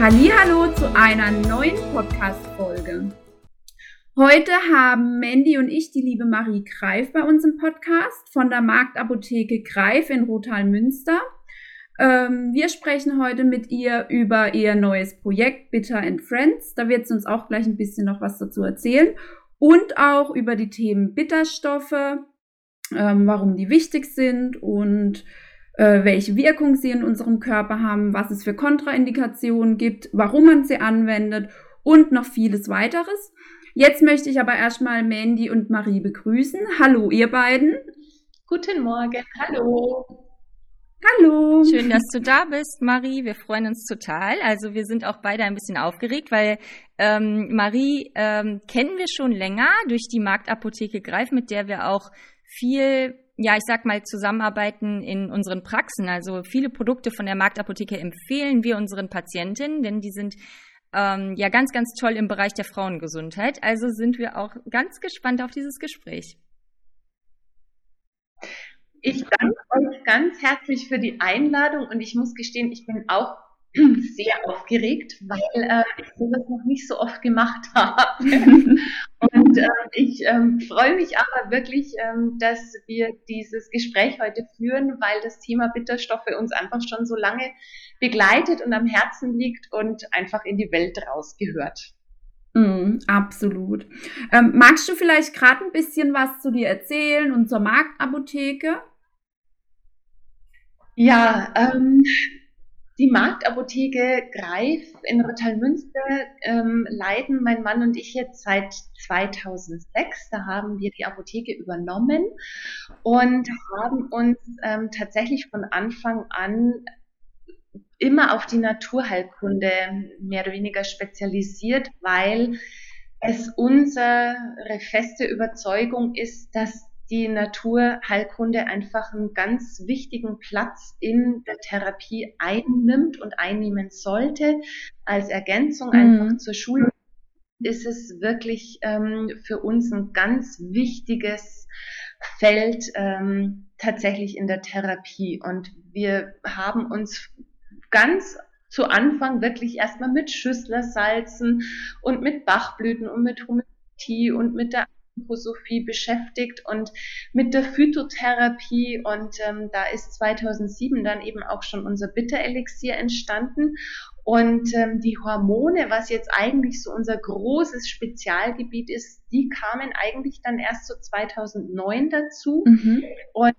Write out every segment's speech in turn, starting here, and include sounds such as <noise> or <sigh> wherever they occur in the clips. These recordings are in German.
Hallo zu einer neuen Podcast-Folge. Heute haben Mandy und ich die liebe Marie Greif bei uns im Podcast von der Marktapotheke Greif in Rothalmünster. Ähm, wir sprechen heute mit ihr über ihr neues Projekt Bitter and Friends. Da wird sie uns auch gleich ein bisschen noch was dazu erzählen. Und auch über die Themen Bitterstoffe, ähm, warum die wichtig sind und äh, welche Wirkung sie in unserem Körper haben, was es für Kontraindikationen gibt, warum man sie anwendet und noch vieles weiteres. Jetzt möchte ich aber erstmal Mandy und Marie begrüßen. Hallo, ihr beiden. Guten Morgen. Hallo. Hallo. Schön, dass du da bist, Marie. Wir freuen uns total. Also wir sind auch beide ein bisschen aufgeregt, weil ähm, Marie ähm, kennen wir schon länger durch die Marktapotheke Greif, mit der wir auch viel ja, ich sag mal, zusammenarbeiten in unseren Praxen. Also viele Produkte von der Marktapotheke empfehlen wir unseren Patientinnen, denn die sind ähm, ja ganz, ganz toll im Bereich der Frauengesundheit. Also sind wir auch ganz gespannt auf dieses Gespräch. Ich danke euch ganz herzlich für die Einladung und ich muss gestehen, ich bin auch <clears throat> sehr aufgeregt, weil äh, ich sowas noch nicht so oft gemacht <laughs> habe. und äh, ich ähm, freue mich aber wirklich, ähm, dass wir dieses Gespräch heute führen, weil das Thema Bitterstoffe uns einfach schon so lange begleitet und am Herzen liegt und einfach in die Welt rausgehört. Mm, absolut. Ähm, magst du vielleicht gerade ein bisschen was zu dir erzählen und zur Marktapotheke? Ja, ähm, die Marktapotheke Greif in Rottalmünster ähm, leiten mein Mann und ich jetzt seit 2006. Da haben wir die Apotheke übernommen und haben uns ähm, tatsächlich von Anfang an immer auf die Naturheilkunde mehr oder weniger spezialisiert, weil es unsere feste Überzeugung ist, dass die Naturheilkunde einfach einen ganz wichtigen Platz in der Therapie einnimmt und einnehmen sollte. Als Ergänzung mhm. einfach zur Schule ist es wirklich ähm, für uns ein ganz wichtiges Feld ähm, tatsächlich in der Therapie. Und wir haben uns ganz zu Anfang wirklich erstmal mit Schüsslersalzen und mit Bachblüten und mit Homöopathie und mit der Anthroposophie beschäftigt und mit der Phytotherapie. Und ähm, da ist 2007 dann eben auch schon unser Bitterelixier entstanden. Und ähm, die Hormone, was jetzt eigentlich so unser großes Spezialgebiet ist, die kamen eigentlich dann erst so 2009 dazu. Mhm. und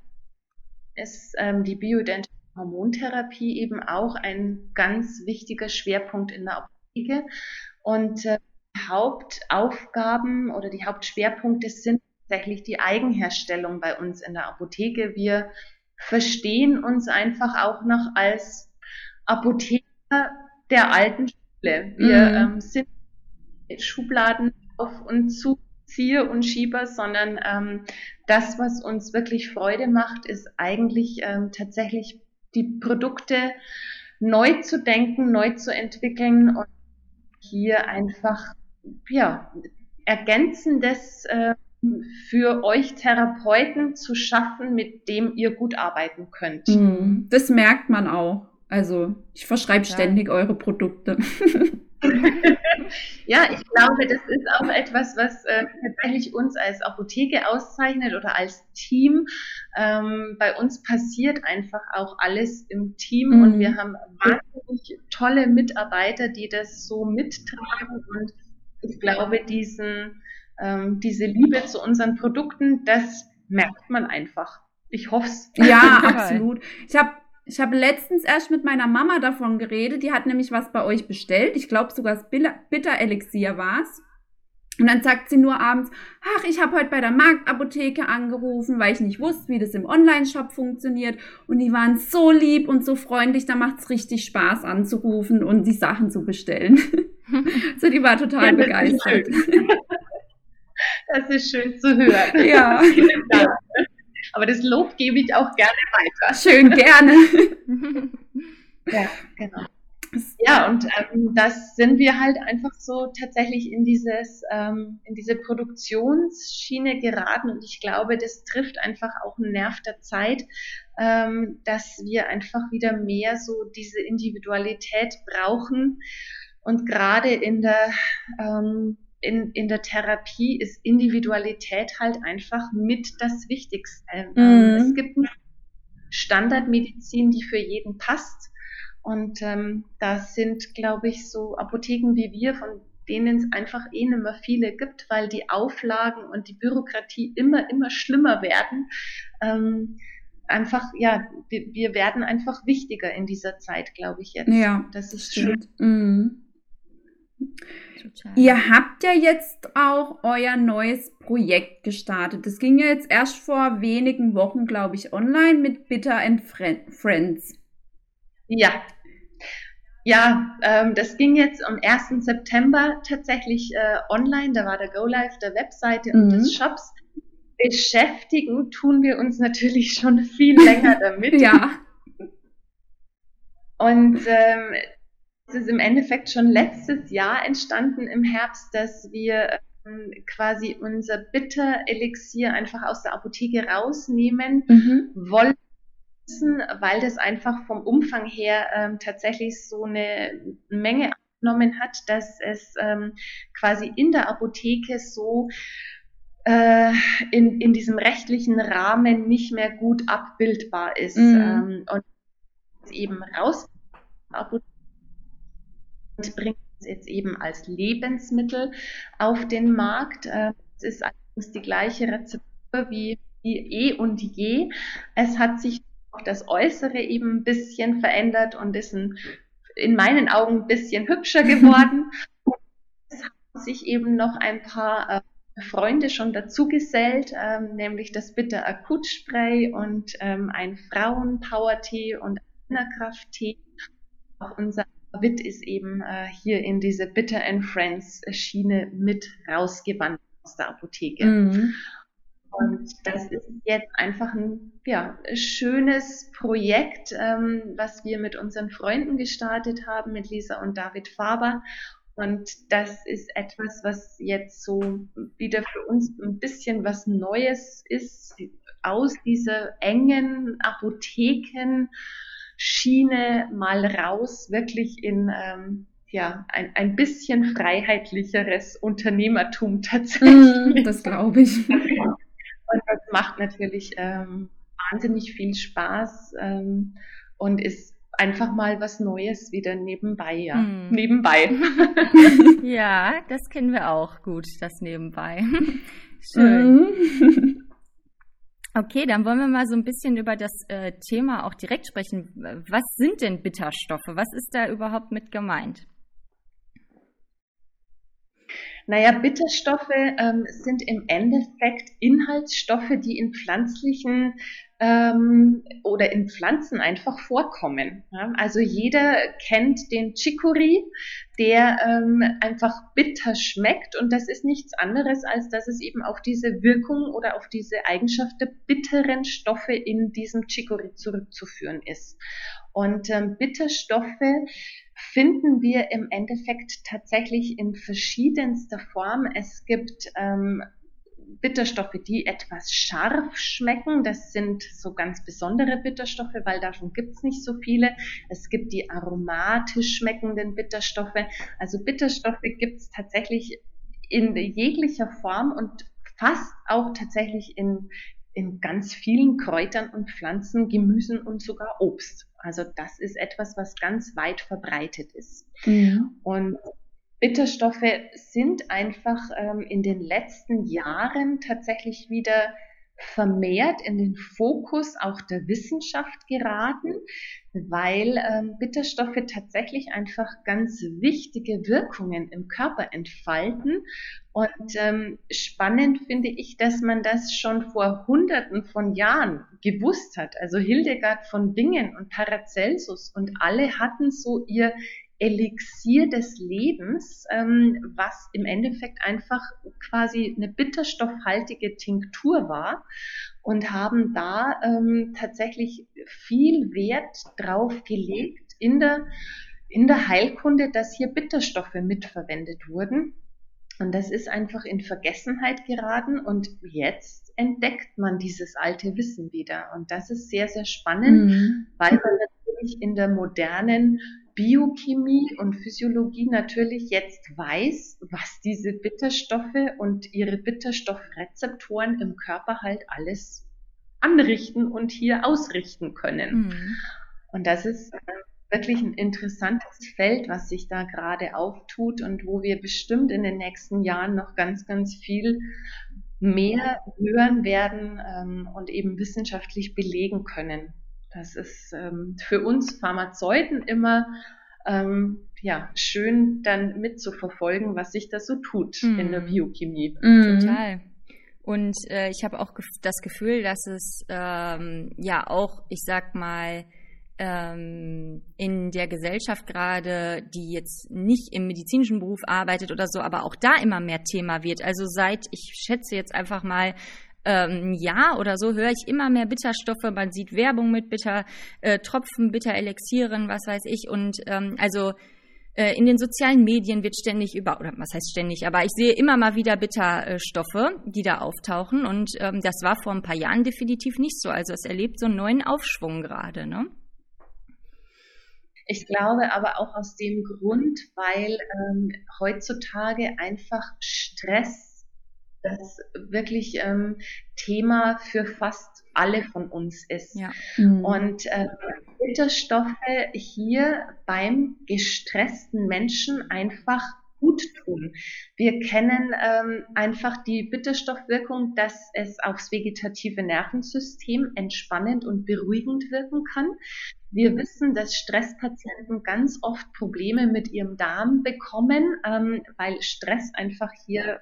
ist ähm, die Biodentale Hormontherapie eben auch ein ganz wichtiger Schwerpunkt in der Apotheke und äh, Hauptaufgaben oder die Hauptschwerpunkte sind tatsächlich die Eigenherstellung bei uns in der Apotheke. Wir verstehen uns einfach auch noch als Apotheker der alten Schule. Wir mhm. ähm, sind Schubladen auf und zu Zieher und Schieber, sondern ähm, das, was uns wirklich Freude macht, ist eigentlich ähm, tatsächlich die Produkte neu zu denken, neu zu entwickeln und hier einfach ja, Ergänzendes äh, für euch Therapeuten zu schaffen, mit dem ihr gut arbeiten könnt. Mhm. Das merkt man auch. Also ich verschreibe ja. ständig eure Produkte. <laughs> ja, ich glaube, das ist auch etwas, was äh, tatsächlich uns als Apotheke auszeichnet oder als Team. Ähm, bei uns passiert einfach auch alles im Team mhm. und wir haben wahnsinnig tolle Mitarbeiter, die das so mittragen und ich glaube, diesen, ähm, diese Liebe zu unseren Produkten, das merkt man einfach. Ich hoffe es. Ja, <laughs> absolut. Ich habe ich hab letztens erst mit meiner Mama davon geredet. Die hat nämlich was bei euch bestellt. Ich glaube sogar das Bitter-Elixier war es. Und dann sagt sie nur abends, ach, ich habe heute bei der Marktapotheke angerufen, weil ich nicht wusste, wie das im Online-Shop funktioniert. Und die waren so lieb und so freundlich, da macht es richtig Spaß anzurufen und die Sachen zu bestellen. <laughs> so, die war total ja, begeistert. Das ist schön zu hören. Ja. <laughs> Aber das Lob gebe ich auch gerne weiter. Schön, gerne. <laughs> ja, genau. Ja, und ähm, das sind wir halt einfach so tatsächlich in dieses, ähm, in diese Produktionsschiene geraten und ich glaube, das trifft einfach auch einen Nerv der Zeit, ähm, dass wir einfach wieder mehr so diese Individualität brauchen und gerade in der ähm, in, in der Therapie ist Individualität halt einfach mit das Wichtigste. Ähm, mhm. Es gibt eine Standardmedizin, die für jeden passt. Und ähm, da sind, glaube ich, so Apotheken wie wir, von denen es einfach eh nicht mehr viele gibt, weil die Auflagen und die Bürokratie immer, immer schlimmer werden. Ähm, einfach, ja, wir, wir, werden einfach wichtiger in dieser Zeit, glaube ich jetzt. Ja, das ist stimmt. Mhm. Total. Ihr habt ja jetzt auch euer neues Projekt gestartet. Das ging ja jetzt erst vor wenigen Wochen, glaube ich, online mit Bitter and Friends. Ja. Ja, ähm, das ging jetzt am 1. September tatsächlich äh, online. Da war der Go Live der Webseite mhm. und des Shops. Beschäftigen tun wir uns natürlich schon viel länger <laughs> damit. ja. Und ähm, es ist im Endeffekt schon letztes Jahr entstanden im Herbst, dass wir ähm, quasi unser Bitter-Elixier einfach aus der Apotheke rausnehmen mhm. wollen weil das einfach vom Umfang her ähm, tatsächlich so eine Menge abgenommen hat, dass es ähm, quasi in der Apotheke so äh, in, in diesem rechtlichen Rahmen nicht mehr gut abbildbar ist. Mhm. Ähm, und eben raus bringt es jetzt eben als Lebensmittel auf den Markt. Äh, es ist allerdings die gleiche Rezeptur wie eh und je. Es hat sich auch das Äußere eben ein bisschen verändert und ist ein, in meinen Augen ein bisschen hübscher <laughs> geworden. es haben sich eben noch ein paar äh, Freunde schon dazu gesellt, ähm, nämlich das Bitter Akutspray und ähm, ein Frauen-Power-Tee und Innerkraft-Tee. Auch unser Witt ist eben äh, hier in diese Bitter and Friends Schiene mit rausgewandert aus der Apotheke. Mhm. Und das ist jetzt einfach ein ja, schönes Projekt, ähm, was wir mit unseren Freunden gestartet haben, mit Lisa und David Faber. Und das ist etwas, was jetzt so wieder für uns ein bisschen was Neues ist, aus dieser engen Apotheken Schiene mal raus, wirklich in ähm, ja, ein, ein bisschen freiheitlicheres Unternehmertum <laughs> tatsächlich. Mm, das glaube ich. <laughs> Und das macht natürlich ähm, wahnsinnig viel Spaß ähm, und ist einfach mal was Neues wieder nebenbei, ja. Mm. Nebenbei. <laughs> ja, das kennen wir auch gut, das nebenbei. Schön. Mm. Okay, dann wollen wir mal so ein bisschen über das äh, Thema auch direkt sprechen. Was sind denn Bitterstoffe? Was ist da überhaupt mit gemeint? Naja, Bitterstoffe ähm, sind im Endeffekt Inhaltsstoffe, die in pflanzlichen ähm, oder in Pflanzen einfach vorkommen. Ja? Also jeder kennt den Chicory, der ähm, einfach bitter schmeckt und das ist nichts anderes, als dass es eben auf diese Wirkung oder auf diese Eigenschaft der bitteren Stoffe in diesem Chicory zurückzuführen ist. Und ähm, Bitterstoffe finden wir im Endeffekt tatsächlich in verschiedenster Form. Es gibt ähm, Bitterstoffe, die etwas scharf schmecken. Das sind so ganz besondere Bitterstoffe, weil davon gibt es nicht so viele. Es gibt die aromatisch schmeckenden Bitterstoffe. Also Bitterstoffe gibt es tatsächlich in jeglicher Form und fast auch tatsächlich in, in ganz vielen Kräutern und Pflanzen, Gemüsen und sogar Obst. Also das ist etwas, was ganz weit verbreitet ist. Mhm. Und Bitterstoffe sind einfach ähm, in den letzten Jahren tatsächlich wieder vermehrt in den Fokus auch der Wissenschaft geraten, weil ähm, Bitterstoffe tatsächlich einfach ganz wichtige Wirkungen im Körper entfalten. Und ähm, spannend finde ich, dass man das schon vor Hunderten von Jahren gewusst hat. Also Hildegard von Bingen und Paracelsus und alle hatten so ihr Elixier des Lebens, ähm, was im Endeffekt einfach quasi eine bitterstoffhaltige Tinktur war und haben da ähm, tatsächlich viel Wert drauf gelegt in der, in der Heilkunde, dass hier Bitterstoffe mitverwendet wurden. Und das ist einfach in Vergessenheit geraten und jetzt entdeckt man dieses alte Wissen wieder. Und das ist sehr, sehr spannend, mhm. weil man natürlich in der modernen Biochemie und Physiologie natürlich jetzt weiß, was diese Bitterstoffe und ihre Bitterstoffrezeptoren im Körper halt alles anrichten und hier ausrichten können. Mhm. Und das ist äh, wirklich ein interessantes Feld, was sich da gerade auftut und wo wir bestimmt in den nächsten Jahren noch ganz, ganz viel mehr hören werden ähm, und eben wissenschaftlich belegen können. Das ist ähm, für uns Pharmazeuten immer ähm, ja, schön dann mitzuverfolgen, was sich da so tut mm. in der mhm. Biochemie. Mm. Total. Und äh, ich habe auch das Gefühl, dass es ähm, ja auch, ich sag mal, ähm, in der Gesellschaft gerade, die jetzt nicht im medizinischen Beruf arbeitet oder so, aber auch da immer mehr Thema wird. Also seit, ich schätze jetzt einfach mal, ähm, Jahr oder so höre ich immer mehr Bitterstoffe. Man sieht Werbung mit Bittertropfen, äh, Bitterelixieren, was weiß ich. Und ähm, also äh, in den sozialen Medien wird ständig über, oder was heißt ständig, aber ich sehe immer mal wieder Bitterstoffe, die da auftauchen. Und ähm, das war vor ein paar Jahren definitiv nicht so. Also es erlebt so einen neuen Aufschwung gerade, ne? Ich glaube aber auch aus dem Grund, weil ähm, heutzutage einfach Stress das wirklich ähm, Thema für fast alle von uns ist. Ja. Mhm. Und äh, Bitterstoffe hier beim gestressten Menschen einfach gut tun. Wir kennen ähm, einfach die Bitterstoffwirkung, dass es aufs vegetative Nervensystem entspannend und beruhigend wirken kann. Wir wissen, dass Stresspatienten ganz oft Probleme mit ihrem Darm bekommen, ähm, weil Stress einfach hier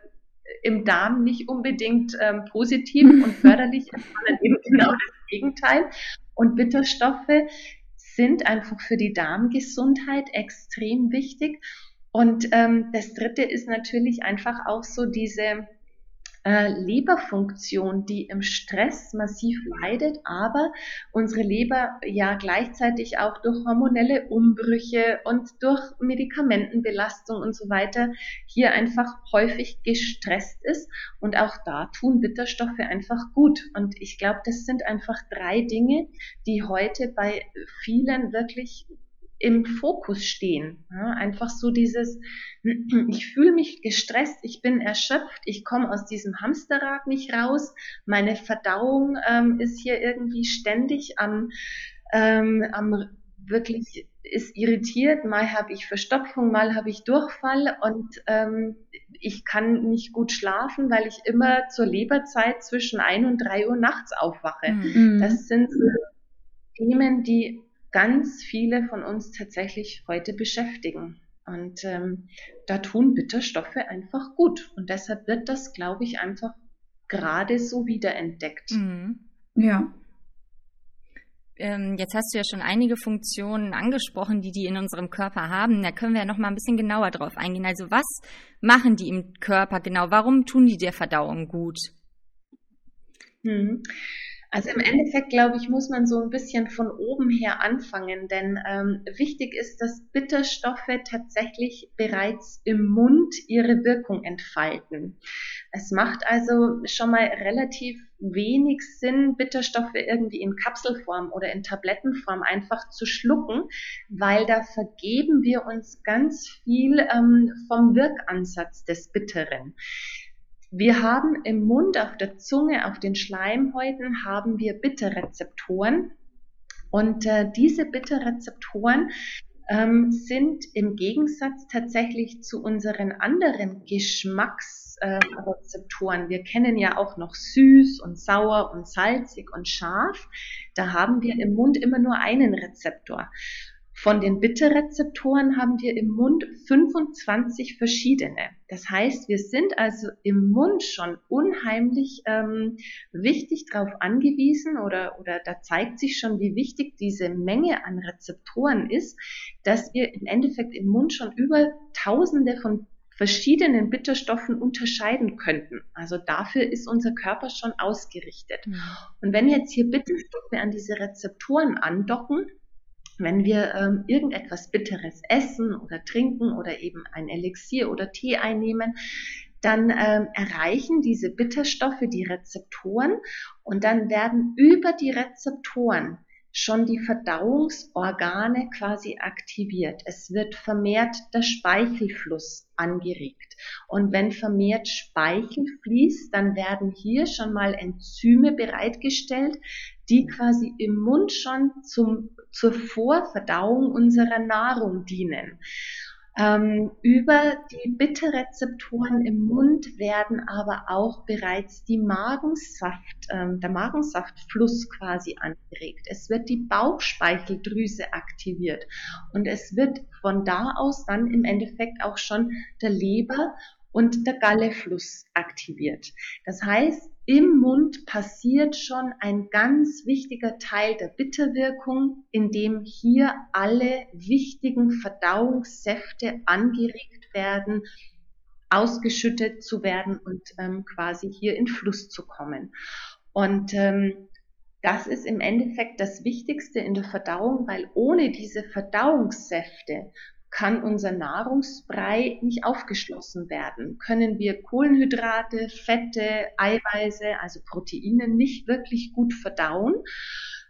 im Darm nicht unbedingt ähm, positiv und <laughs> förderlich ist, sondern eben genau das Gegenteil. Und Bitterstoffe sind einfach für die Darmgesundheit extrem wichtig. Und ähm, das Dritte ist natürlich einfach auch so diese äh, Leberfunktion, die im Stress massiv leidet, aber unsere Leber ja gleichzeitig auch durch hormonelle Umbrüche und durch Medikamentenbelastung und so weiter hier einfach häufig gestresst ist. Und auch da tun Bitterstoffe einfach gut. Und ich glaube, das sind einfach drei Dinge, die heute bei vielen wirklich im Fokus stehen. Ja, einfach so dieses, <clears throat> ich fühle mich gestresst, ich bin erschöpft, ich komme aus diesem Hamsterrad nicht raus, meine Verdauung ähm, ist hier irgendwie ständig am, ähm, am wirklich ist irritiert, mal habe ich Verstopfung, mal habe ich Durchfall und ähm, ich kann nicht gut schlafen, weil ich immer zur Leberzeit zwischen ein und drei Uhr nachts aufwache. Mhm. Das sind Themen, die ganz viele von uns tatsächlich heute beschäftigen. Und ähm, da tun Bitterstoffe einfach gut. Und deshalb wird das, glaube ich, einfach gerade so wiederentdeckt. Mhm. Ja. Ähm, jetzt hast du ja schon einige Funktionen angesprochen, die die in unserem Körper haben. Da können wir ja noch mal ein bisschen genauer drauf eingehen. Also was machen die im Körper genau? Warum tun die der Verdauung gut? Mhm. Also im Endeffekt, glaube ich, muss man so ein bisschen von oben her anfangen, denn ähm, wichtig ist, dass Bitterstoffe tatsächlich bereits im Mund ihre Wirkung entfalten. Es macht also schon mal relativ wenig Sinn, Bitterstoffe irgendwie in Kapselform oder in Tablettenform einfach zu schlucken, weil da vergeben wir uns ganz viel ähm, vom Wirkansatz des Bitteren. Wir haben im Mund, auf der Zunge, auf den Schleimhäuten haben wir Bitterrezeptoren. Und äh, diese Bitterrezeptoren ähm, sind im Gegensatz tatsächlich zu unseren anderen Geschmacksrezeptoren. Äh, wir kennen ja auch noch süß und sauer und salzig und scharf. Da haben wir im Mund immer nur einen Rezeptor. Von den Bitterrezeptoren haben wir im Mund 25 verschiedene. Das heißt, wir sind also im Mund schon unheimlich ähm, wichtig darauf angewiesen oder, oder da zeigt sich schon, wie wichtig diese Menge an Rezeptoren ist, dass wir im Endeffekt im Mund schon über Tausende von verschiedenen Bitterstoffen unterscheiden könnten. Also dafür ist unser Körper schon ausgerichtet. Mhm. Und wenn jetzt hier Bitterstoffe an diese Rezeptoren andocken, wenn wir ähm, irgendetwas Bitteres essen oder trinken oder eben ein Elixier oder Tee einnehmen, dann ähm, erreichen diese Bitterstoffe die Rezeptoren und dann werden über die Rezeptoren schon die Verdauungsorgane quasi aktiviert. Es wird vermehrt der Speichelfluss angeregt. Und wenn vermehrt Speichel fließt, dann werden hier schon mal Enzyme bereitgestellt, die quasi im Mund schon zum, zur Vorverdauung unserer Nahrung dienen. Ähm, über die Bitterrezeptoren im Mund werden aber auch bereits die Magensaft, ähm, der Magensaftfluss quasi angeregt. Es wird die Bauchspeicheldrüse aktiviert und es wird von da aus dann im Endeffekt auch schon der Leber und der Gallefluss aktiviert. Das heißt, im Mund passiert schon ein ganz wichtiger Teil der Bitterwirkung, indem hier alle wichtigen Verdauungssäfte angeregt werden, ausgeschüttet zu werden und ähm, quasi hier in Fluss zu kommen. Und ähm, das ist im Endeffekt das Wichtigste in der Verdauung, weil ohne diese Verdauungssäfte kann unser Nahrungsbrei nicht aufgeschlossen werden. Können wir Kohlenhydrate, Fette, Eiweiße, also Proteine nicht wirklich gut verdauen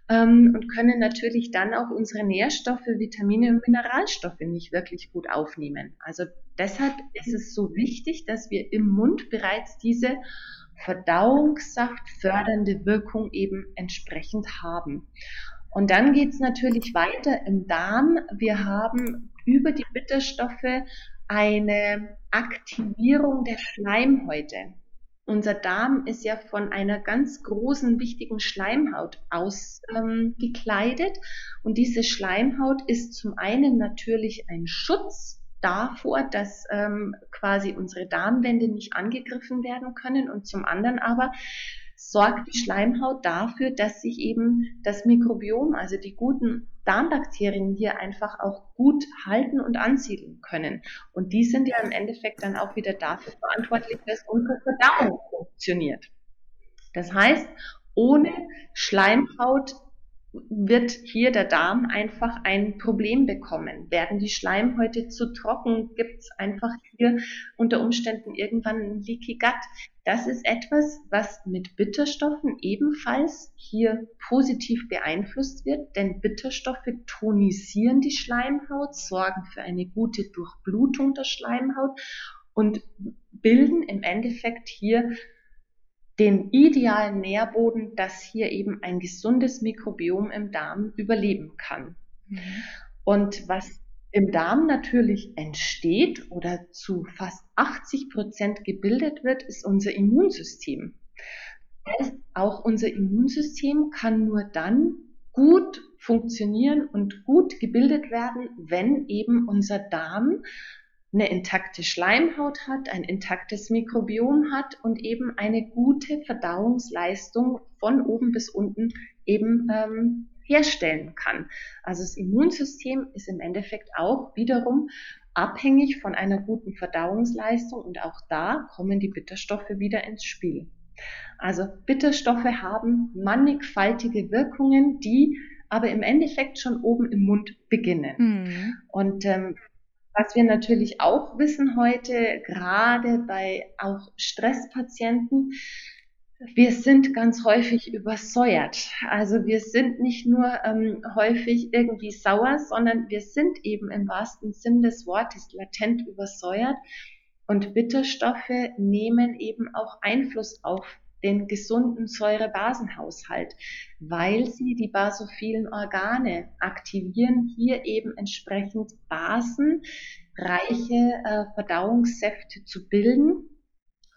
ähm, und können natürlich dann auch unsere Nährstoffe, Vitamine und Mineralstoffe nicht wirklich gut aufnehmen. Also deshalb ist es so wichtig, dass wir im Mund bereits diese Verdauungssaft fördernde Wirkung eben entsprechend haben. Und dann geht's natürlich weiter im Darm. Wir haben über die Bitterstoffe eine Aktivierung der Schleimhäute. Unser Darm ist ja von einer ganz großen, wichtigen Schleimhaut ausgekleidet. Ähm, und diese Schleimhaut ist zum einen natürlich ein Schutz davor, dass ähm, quasi unsere Darmwände nicht angegriffen werden können und zum anderen aber sorgt die Schleimhaut dafür, dass sich eben das Mikrobiom, also die guten Darmbakterien hier einfach auch gut halten und ansiedeln können. Und die sind ja im Endeffekt dann auch wieder dafür verantwortlich, dass unsere Verdauung funktioniert. Das heißt, ohne Schleimhaut wird hier der Darm einfach ein Problem bekommen. Werden die Schleimhäute zu trocken, gibt es einfach hier unter Umständen irgendwann ein Leaky Gut. Das ist etwas, was mit Bitterstoffen ebenfalls hier positiv beeinflusst wird, denn Bitterstoffe tonisieren die Schleimhaut, sorgen für eine gute Durchblutung der Schleimhaut und bilden im Endeffekt hier den idealen Nährboden, dass hier eben ein gesundes Mikrobiom im Darm überleben kann. Mhm. Und was im Darm natürlich entsteht oder zu fast 80 Prozent gebildet wird, ist unser Immunsystem. Heißt, auch unser Immunsystem kann nur dann gut funktionieren und gut gebildet werden, wenn eben unser Darm eine intakte Schleimhaut hat, ein intaktes Mikrobiom hat und eben eine gute Verdauungsleistung von oben bis unten eben ähm, herstellen kann. Also das Immunsystem ist im Endeffekt auch wiederum abhängig von einer guten Verdauungsleistung und auch da kommen die Bitterstoffe wieder ins Spiel. Also Bitterstoffe haben mannigfaltige Wirkungen, die aber im Endeffekt schon oben im Mund beginnen. Mhm. Und ähm, was wir natürlich auch wissen heute, gerade bei auch Stresspatienten, wir sind ganz häufig übersäuert. Also wir sind nicht nur ähm, häufig irgendwie sauer, sondern wir sind eben im wahrsten Sinn des Wortes latent übersäuert. Und Bitterstoffe nehmen eben auch Einfluss auf den gesunden Säurebasenhaushalt, weil sie die basophilen Organe aktivieren, hier eben entsprechend basenreiche äh, Verdauungssäfte zu bilden.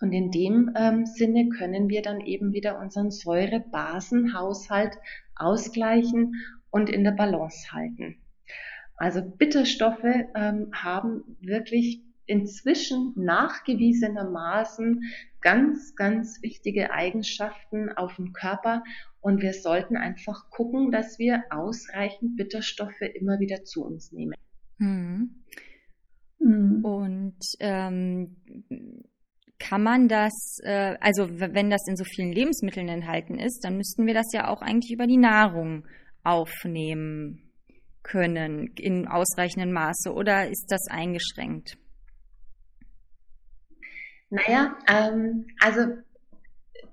Und in dem ähm, Sinne können wir dann eben wieder unseren Säurebasenhaushalt ausgleichen und in der Balance halten. Also Bitterstoffe ähm, haben wirklich inzwischen nachgewiesenermaßen ganz, ganz wichtige Eigenschaften auf dem Körper und wir sollten einfach gucken, dass wir ausreichend Bitterstoffe immer wieder zu uns nehmen. Hm. hm. Und ähm, kann man das, äh, also wenn das in so vielen Lebensmitteln enthalten ist, dann müssten wir das ja auch eigentlich über die Nahrung aufnehmen können in ausreichendem Maße oder ist das eingeschränkt? Naja, ähm, also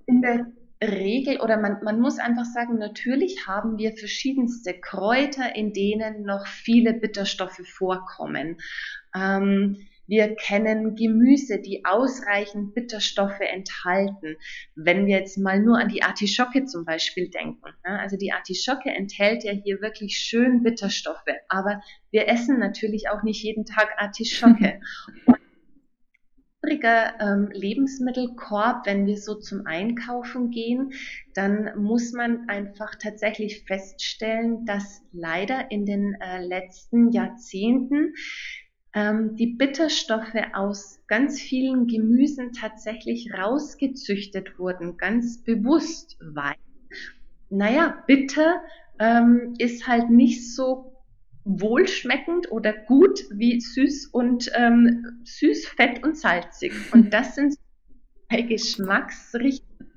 in der Regel oder man, man muss einfach sagen, natürlich haben wir verschiedenste Kräuter, in denen noch viele Bitterstoffe vorkommen. Ähm, wir kennen Gemüse, die ausreichend Bitterstoffe enthalten. Wenn wir jetzt mal nur an die Artischocke zum Beispiel denken. Ne? Also die Artischocke enthält ja hier wirklich schön Bitterstoffe. Aber wir essen natürlich auch nicht jeden Tag Artischocke. <laughs> übriger ähm, Lebensmittelkorb, wenn wir so zum Einkaufen gehen, dann muss man einfach tatsächlich feststellen, dass leider in den äh, letzten Jahrzehnten die Bitterstoffe aus ganz vielen Gemüsen tatsächlich rausgezüchtet wurden, ganz bewusst, weil, naja, bitter ähm, ist halt nicht so wohlschmeckend oder gut wie süß und ähm, süß, fett und salzig. <laughs> Und das sind zwei Geschmacksrichtungen,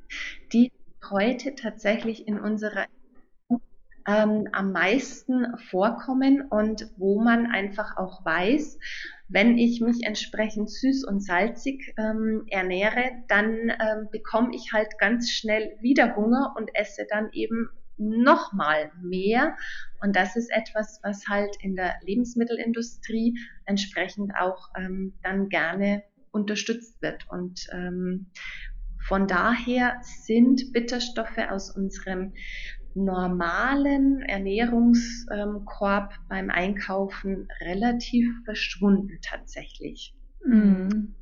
die heute tatsächlich in unserer ähm, am meisten vorkommen und wo man einfach auch weiß, wenn ich mich entsprechend süß und salzig ähm, ernähre, dann ähm, bekomme ich halt ganz schnell wieder Hunger und esse dann eben nochmal mehr. Und das ist etwas, was halt in der Lebensmittelindustrie entsprechend auch ähm, dann gerne unterstützt wird. Und ähm, von daher sind Bitterstoffe aus unserem normalen Ernährungskorb beim Einkaufen relativ verschwunden tatsächlich. Mhm.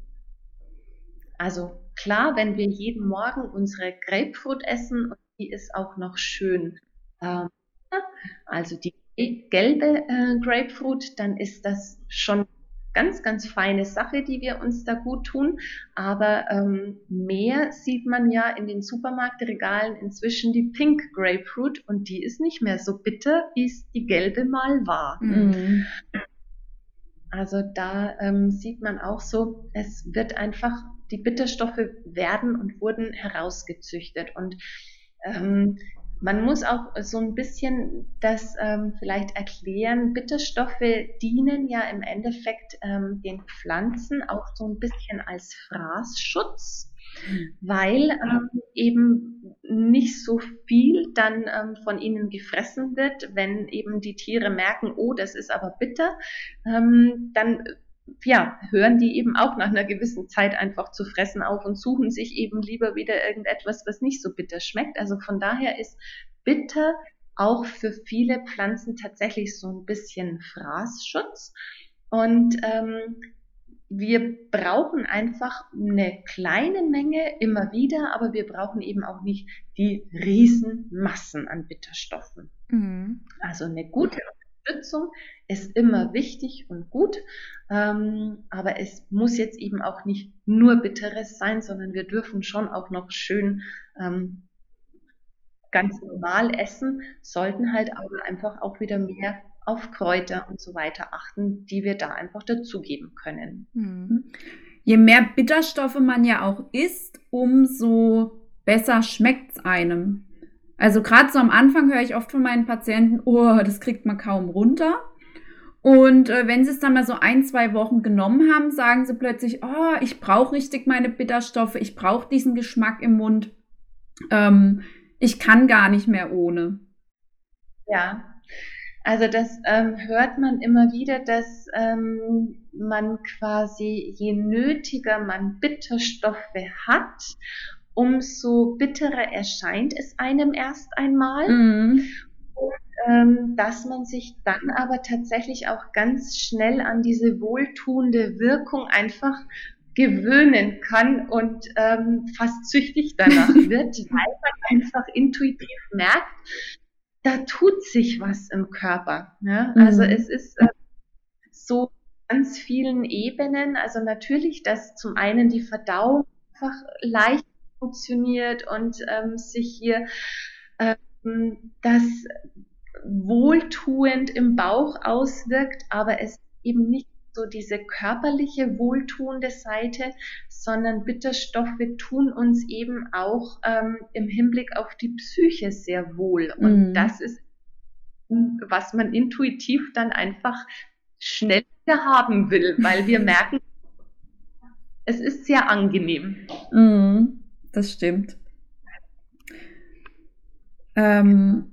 Also klar, wenn wir jeden Morgen unsere Grapefruit essen und die ist auch noch schön, ähm, also die gelbe äh, Grapefruit, dann ist das schon ganz, ganz feine Sache, die wir uns da gut tun. Aber ähm, mehr sieht man ja in den Supermarktregalen inzwischen die Pink Grapefruit und die ist nicht mehr so bitter, wie es die gelbe mal war. Mhm. Also da ähm, sieht man auch so, es wird einfach, die Bitterstoffe werden und wurden herausgezüchtet. Und ähm, man muss auch so ein bisschen das ähm, vielleicht erklären. Bitterstoffe dienen ja im Endeffekt ähm, den Pflanzen auch so ein bisschen als Fraßschutz, mhm. weil ähm, eben nicht so viel dann ähm, von ihnen gefressen wird, wenn eben die Tiere merken, oh, das ist aber bitter, ähm, dann ja, hören die eben auch nach einer gewissen Zeit einfach zu fressen auf und suchen sich eben lieber wieder irgendetwas, was nicht so bitter schmeckt. Also von daher ist bitter auch für viele Pflanzen tatsächlich so ein bisschen Fraßschutz. Und ähm, wir brauchen einfach eine kleine Menge immer wieder, aber wir brauchen eben auch nicht die Riesenmassen an Bitterstoffen. Mhm. Also eine gute Unterstützung ist immer wichtig und gut, ähm, aber es muss jetzt eben auch nicht nur Bitteres sein, sondern wir dürfen schon auch noch schön ähm, ganz normal essen, sollten halt aber einfach auch wieder mehr auf Kräuter und so weiter achten, die wir da einfach dazugeben können. Mhm. Je mehr Bitterstoffe man ja auch isst, umso besser schmeckt es einem. Also gerade so am Anfang höre ich oft von meinen Patienten, oh, das kriegt man kaum runter. Und äh, wenn sie es dann mal so ein, zwei Wochen genommen haben, sagen sie plötzlich, oh, ich brauche richtig meine Bitterstoffe, ich brauche diesen Geschmack im Mund. Ähm, ich kann gar nicht mehr ohne. Ja, also das ähm, hört man immer wieder, dass ähm, man quasi, je nötiger man Bitterstoffe hat, umso bitterer erscheint es einem erst einmal. Mhm. Und, ähm, dass man sich dann aber tatsächlich auch ganz schnell an diese wohltuende Wirkung einfach gewöhnen kann und ähm, fast süchtig danach <laughs> wird, weil man einfach intuitiv merkt, da tut sich was im Körper. Ja? Also mhm. es ist äh, so ganz vielen Ebenen. Also natürlich, dass zum einen die Verdauung einfach leicht funktioniert und ähm, sich hier ähm, das wohltuend im Bauch auswirkt, aber es eben nicht so diese körperliche wohltuende Seite, sondern Bitterstoffe tun uns eben auch ähm, im Hinblick auf die Psyche sehr wohl. Und mm. das ist, was man intuitiv dann einfach schnell haben will, weil wir <laughs> merken, es ist sehr angenehm. Mm, das stimmt. Ähm,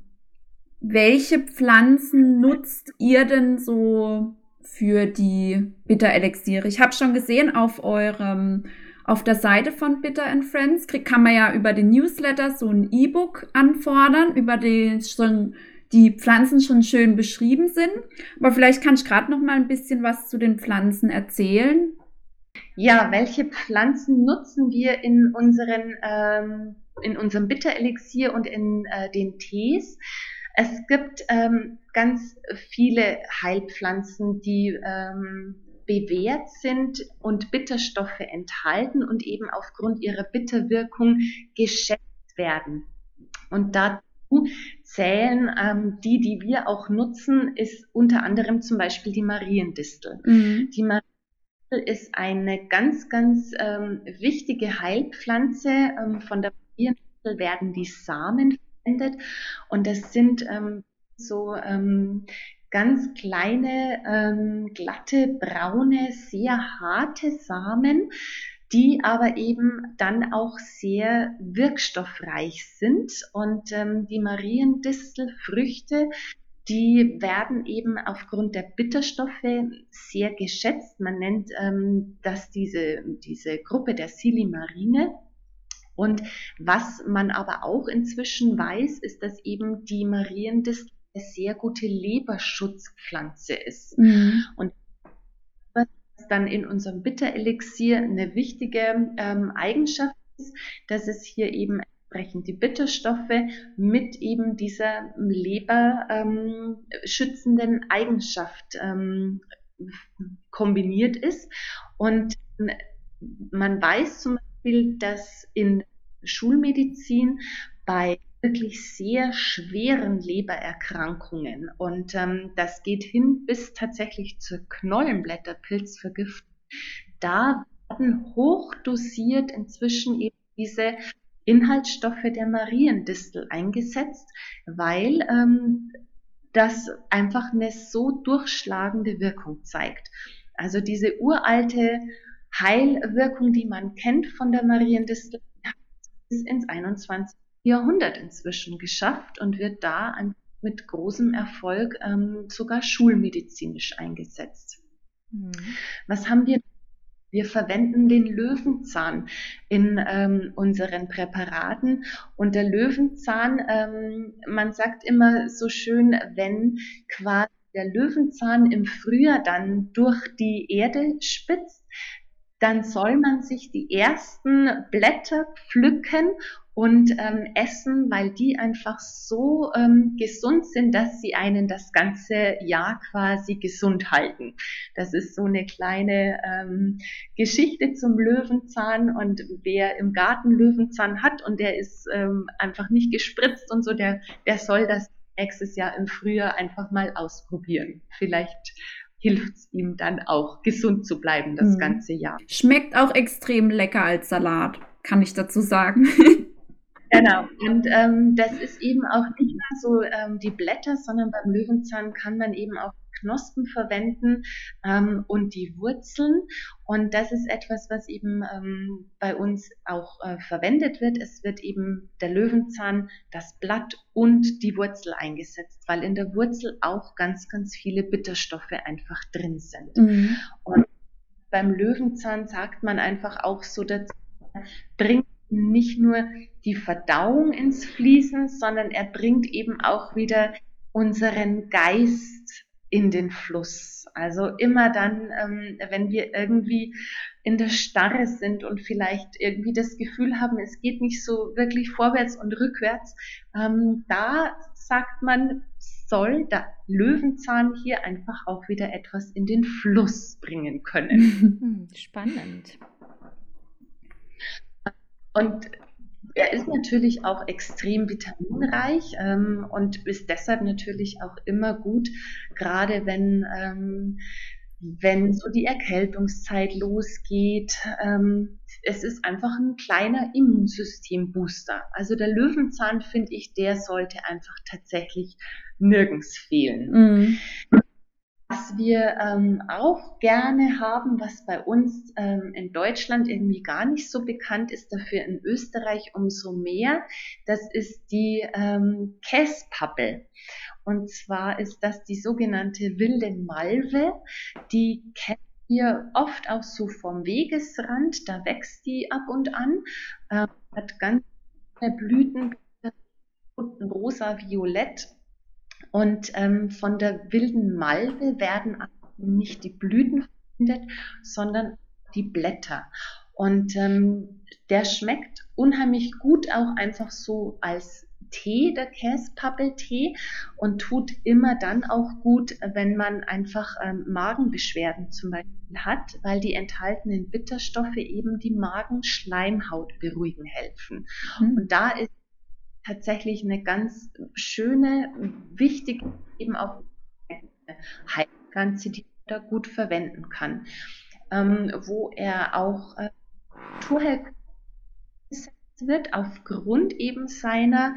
welche Pflanzen nutzt ihr denn so für die Bitter-Elixiere? Ich habe schon gesehen auf eurem auf der Seite von Bitter and Friends kann man ja über den Newsletter so ein E-Book anfordern, über die schon die Pflanzen schon schön beschrieben sind. Aber vielleicht kann ich gerade noch mal ein bisschen was zu den Pflanzen erzählen. Ja, welche Pflanzen nutzen wir in unseren ähm, in unserem Bitterelixier und in äh, den Tees? Es gibt ähm, ganz viele Heilpflanzen, die ähm, bewährt sind und Bitterstoffe enthalten und eben aufgrund ihrer Bitterwirkung geschätzt werden. Und dazu zählen ähm, die, die wir auch nutzen, ist unter anderem zum Beispiel die Mariendistel. Mhm. Die Mariendistel ist eine ganz, ganz ähm, wichtige Heilpflanze. Ähm, von der Mariendistel werden die Samen verwendet und das sind ähm, so ähm, ganz kleine, ähm, glatte, braune, sehr harte Samen, die aber eben dann auch sehr wirkstoffreich sind. Und ähm, die Mariendistelfrüchte, die werden eben aufgrund der Bitterstoffe sehr geschätzt. Man nennt ähm, das diese, diese Gruppe der Silimarine. Und was man aber auch inzwischen weiß, ist, dass eben die Mariendistel eine sehr gute Leberschutzpflanze ist. Mhm. Und dann in unserem Bitterelixier eine wichtige ähm, Eigenschaft ist, dass es hier eben entsprechend die Bitterstoffe mit eben dieser leberschützenden ähm, Eigenschaft ähm, kombiniert ist. Und man weiß zum Beispiel, dass in Schulmedizin bei wirklich sehr schweren Lebererkrankungen. Und ähm, das geht hin bis tatsächlich zur Knollenblätterpilzvergiftung. Da werden hochdosiert inzwischen eben diese Inhaltsstoffe der Mariendistel eingesetzt, weil ähm, das einfach eine so durchschlagende Wirkung zeigt. Also diese uralte Heilwirkung, die man kennt von der Mariendistel, bis ins 21. Jahrhundert inzwischen geschafft und wird da mit großem Erfolg ähm, sogar schulmedizinisch eingesetzt. Mhm. Was haben wir? Wir verwenden den Löwenzahn in ähm, unseren Präparaten. Und der Löwenzahn, ähm, man sagt immer so schön, wenn quasi der Löwenzahn im Frühjahr dann durch die Erde spitzt, dann soll man sich die ersten Blätter pflücken und ähm, essen, weil die einfach so ähm, gesund sind, dass sie einen das ganze Jahr quasi gesund halten. Das ist so eine kleine ähm, Geschichte zum Löwenzahn und wer im Garten Löwenzahn hat und der ist ähm, einfach nicht gespritzt und so, der, der soll das nächstes Jahr im Frühjahr einfach mal ausprobieren. Vielleicht hilft es ihm dann auch, gesund zu bleiben das mhm. ganze Jahr. Schmeckt auch extrem lecker als Salat, kann ich dazu sagen. <laughs> Genau. Und ähm, das ist eben auch nicht nur so ähm, die Blätter, sondern beim Löwenzahn kann man eben auch Knospen verwenden ähm, und die Wurzeln. Und das ist etwas, was eben ähm, bei uns auch äh, verwendet wird. Es wird eben der Löwenzahn, das Blatt und die Wurzel eingesetzt, weil in der Wurzel auch ganz, ganz viele Bitterstoffe einfach drin sind. Mhm. Und beim Löwenzahn sagt man einfach auch so dazu, dringend nicht nur die Verdauung ins Fließen, sondern er bringt eben auch wieder unseren Geist in den Fluss. Also immer dann, ähm, wenn wir irgendwie in der Starre sind und vielleicht irgendwie das Gefühl haben, es geht nicht so wirklich vorwärts und rückwärts, ähm, da sagt man, soll der Löwenzahn hier einfach auch wieder etwas in den Fluss bringen können. <laughs> Hm, spannend. Und er ist natürlich auch extrem vitaminreich ähm, und ist deshalb natürlich auch immer gut, gerade wenn, ähm, wenn so die Erkältungszeit losgeht. Ähm, es ist einfach ein kleiner Immunsystembooster. Also der Löwenzahn, finde ich, der sollte einfach tatsächlich nirgends fehlen. Mhm. Was wir ähm, auch gerne haben, was bei uns ähm, in Deutschland irgendwie gar nicht so bekannt ist, dafür in Österreich umso mehr, das ist die ähm, Käspappel. Und zwar ist das die sogenannte wilde Malve. Die kennt ihr oft auch so vom Wegesrand, da wächst die ab und an, äh, hat ganz Blüten, rosa-violett und ähm, von der wilden Malve werden nicht die Blüten verwendet, sondern die Blätter. Und ähm, der schmeckt unheimlich gut auch einfach so als Tee, der Käspappeltee und tut immer dann auch gut, wenn man einfach ähm, Magenbeschwerden zum Beispiel hat, weil die enthaltenen Bitterstoffe eben die Magenschleimhaut beruhigen helfen. Mhm. Und da ist tatsächlich eine ganz schöne, wichtige, eben auch Heilpflanze, die da gut verwenden kann. Ähm, wo er auch äh, wird aufgrund eben seiner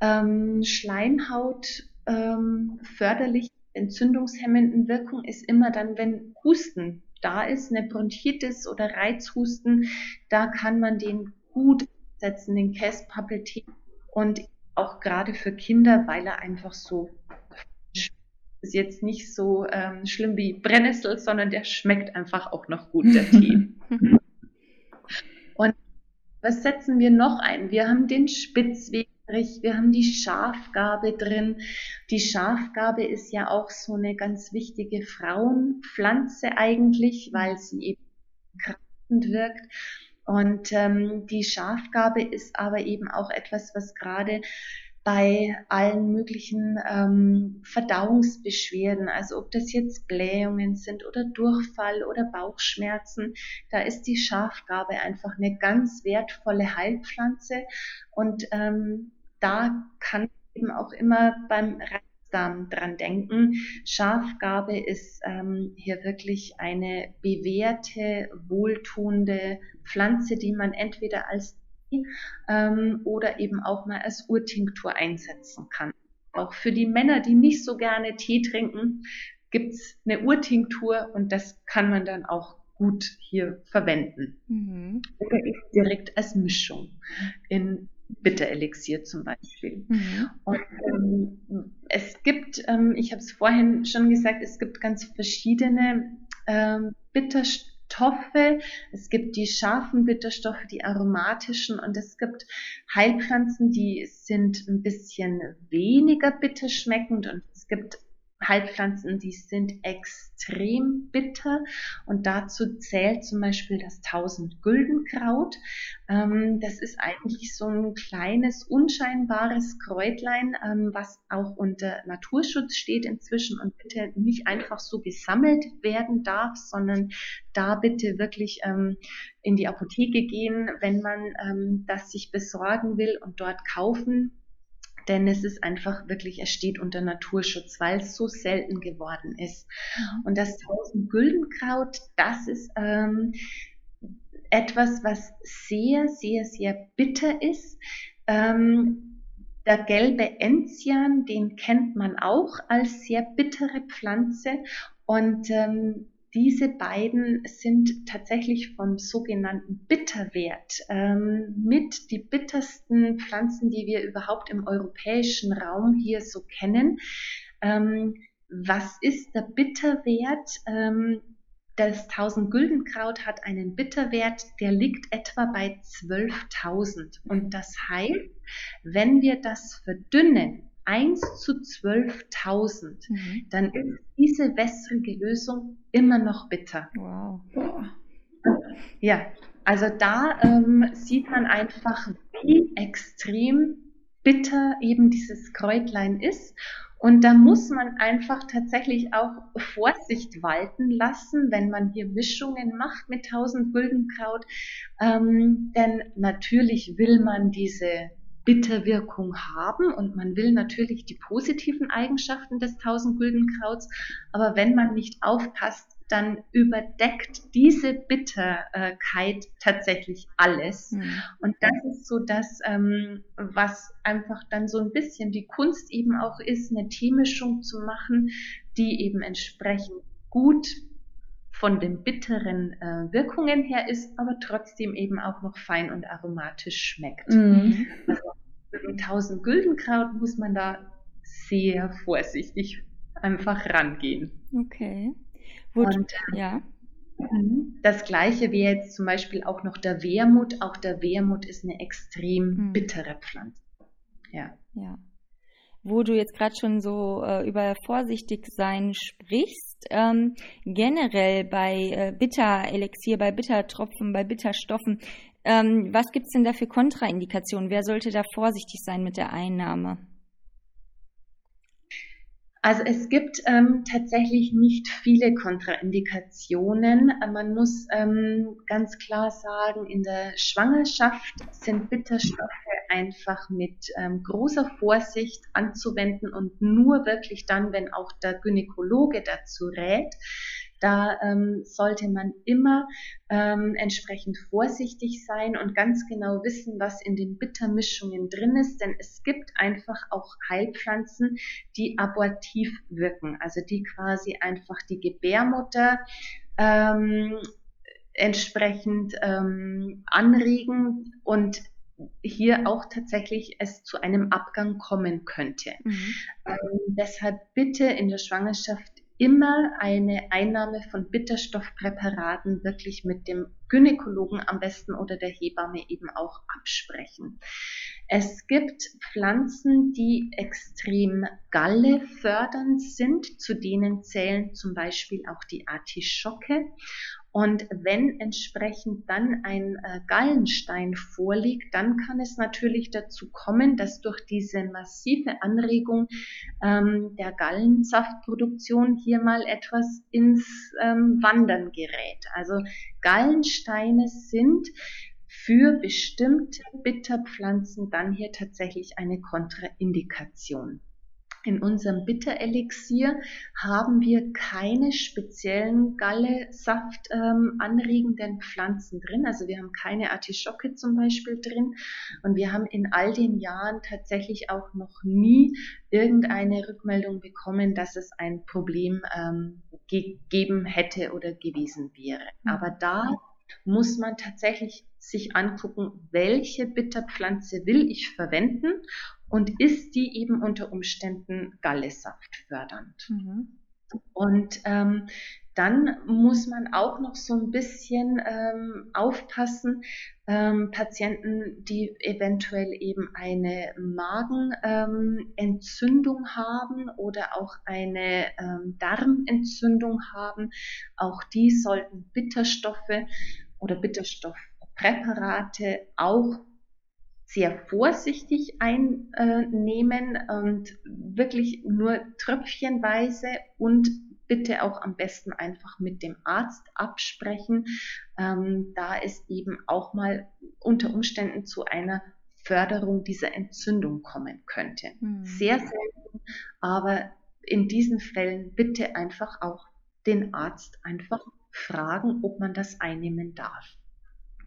ähm, Schleimhaut ähm, förderlich entzündungshemmenden Wirkung ist immer dann, wenn Husten da ist, eine Bronchitis oder Reizhusten, da kann man den gut setzen, den Käspappeltee und auch gerade für Kinder, weil er einfach so ist jetzt nicht so ähm, schlimm wie Brennnessel, sondern der schmeckt einfach auch noch gut, der <laughs> Tee. und was setzen wir noch ein? Wir haben den Spitzwegerich, wir haben die Schafgabe drin. Die Schafgabe ist ja auch so eine ganz wichtige Frauenpflanze eigentlich, weil sie eben kraftend wirkt. Und ähm, die Schafgabe ist aber eben auch etwas, was gerade bei allen möglichen ähm, Verdauungsbeschwerden, also ob das jetzt Blähungen sind oder Durchfall oder Bauchschmerzen, da ist die Schafgabe einfach eine ganz wertvolle Heilpflanze. Und ähm, da kann eben auch immer beim Reizdarm dran denken. Schafgabe ist ähm, hier wirklich eine bewährte, wohltuende Pflanze, die man entweder als ähm, oder eben auch mal als Urtinktur einsetzen kann. Auch für die Männer, die nicht so gerne Tee trinken, gibt's eine Urtinktur und das kann man dann auch gut hier verwenden. Mhm. Oder direkt als Mischung in Bitterelixier zum Beispiel. Mhm. Und ähm, es gibt, ähm, ich habe es vorhin schon gesagt, es gibt ganz verschiedene ähm, Bitterstoffe Bitterstoffe, es gibt die scharfen Bitterstoffe, die aromatischen und es gibt Heilpflanzen, die sind ein bisschen weniger bitter schmeckend und es gibt Heilpflanzen, die sind extrem bitter und dazu zählt zum Beispiel das Tausend-Güldenkraut. Ähm, das ist eigentlich so ein kleines, unscheinbares Kräutlein, ähm, was auch unter Naturschutz steht inzwischen und bitte nicht einfach so gesammelt werden darf, sondern da bitte wirklich ähm, in die Apotheke gehen, wenn man das sich besorgen will und dort kaufen denn es ist einfach wirklich, es steht unter Naturschutz, weil es so selten geworden ist. Mhm. Und das Tausend-Güldenkraut, das ist ähm, etwas, was sehr, sehr, sehr bitter ist. Ähm, der gelbe Enzian, den kennt man auch als sehr bittere Pflanze. Und ähm, diese beiden sind tatsächlich vom sogenannten Bitterwert ähm, mit die bittersten Pflanzen, die wir überhaupt im europäischen Raum hier so kennen. Ähm, was ist der Bitterwert? Ähm, das 1000 Güldenkraut hat einen Bitterwert, der liegt etwa bei 12.000. Und das heißt, wenn wir das verdünnen, 1 zu 12.000, mhm. dann ist diese wässrige Lösung immer noch bitter. Wow. Ja, also da ähm, sieht man einfach, wie extrem bitter eben dieses Kräutlein ist. Und da muss man einfach tatsächlich auch Vorsicht walten lassen, wenn man hier Mischungen macht mit 1000 Güldenkraut. Ähm, denn natürlich will man diese Bitterwirkung haben und man will natürlich die positiven Eigenschaften des 1000 Güldenkrauts. Aber wenn man nicht aufpasst, dann überdeckt diese Bitterkeit tatsächlich alles. Mhm. Und das ist so das, ähm, was einfach dann so ein bisschen die Kunst eben auch ist, eine Teemischung zu machen, die eben entsprechend gut von den bitteren äh, Wirkungen her ist, aber trotzdem eben auch noch fein und aromatisch schmeckt. Mhm. Also mit 1000 Güldenkraut muss man da sehr vorsichtig einfach rangehen. Okay. Gut, und ja. Mhm. Das gleiche wäre jetzt zum Beispiel auch noch der Wermut. Auch der Wermut ist eine extrem hm. bittere Pflanze. Ja. ja. Wo du jetzt gerade schon so äh, über vorsichtig sein sprichst, ähm, generell bei äh, Bitterelixier, bei Bittertropfen, bei Bitterstoffen, ähm, was gibt es denn da für Kontraindikationen? Wer sollte da vorsichtig sein mit der Einnahme? Also es gibt ähm, tatsächlich nicht viele Kontraindikationen. Man muss ähm, ganz klar sagen, in der Schwangerschaft sind Bitterstoffe einfach mit ähm, großer Vorsicht anzuwenden und nur wirklich dann, wenn auch der Gynäkologe dazu rät. Da ähm, sollte man immer ähm, entsprechend vorsichtig sein und ganz genau wissen, was in den Bittermischungen drin ist, denn es gibt einfach auch Heilpflanzen, die abortiv wirken, also die quasi einfach die Gebärmutter ähm, entsprechend ähm, anregen und hier auch tatsächlich es zu einem Abgang kommen könnte. Mhm. Ähm, deshalb bitte in der Schwangerschaft immer eine Einnahme von Bitterstoffpräparaten wirklich mit dem Gynäkologen am besten oder der Hebamme eben auch absprechen. Es gibt Pflanzen, die extrem gallefördernd sind. Zu denen zählen zum Beispiel auch die Artischocke. Und wenn entsprechend dann ein äh, Gallenstein vorliegt, dann kann es natürlich dazu kommen, dass durch diese massive Anregung ähm, der Gallensaftproduktion hier mal etwas ins ähm, Wandern gerät. Also Gallensteine sind für bestimmte Bitterpflanzen dann hier tatsächlich eine Kontraindikation. In unserem Bitterelixier haben wir keine speziellen Gallesaft ähm, anregenden Pflanzen drin. Also wir haben keine Artischocke zum Beispiel drin. Und wir haben in all den Jahren tatsächlich auch noch nie irgendeine Rückmeldung bekommen, dass es ein Problem ähm, gegeben hätte oder gewesen wäre. Mhm. Aber da muss man tatsächlich sich angucken, welche Bitterpflanze will ich verwenden und ist die eben unter Umständen Gallesaft fördernd. Mhm. Und ähm, dann muss man auch noch so ein bisschen ähm, aufpassen, ähm, Patienten, die eventuell eben eine Magenentzündung ähm, haben oder auch eine ähm, Darmentzündung haben, auch die sollten Bitterstoffe oder Bitterstoffpräparate auch sehr vorsichtig einnehmen und wirklich nur tröpfchenweise und bitte auch am besten einfach mit dem Arzt absprechen, ähm, da es eben auch mal unter Umständen zu einer Förderung dieser Entzündung kommen könnte. Mhm. Sehr selten, aber in diesen Fällen bitte einfach auch den Arzt einfach fragen, ob man das einnehmen darf.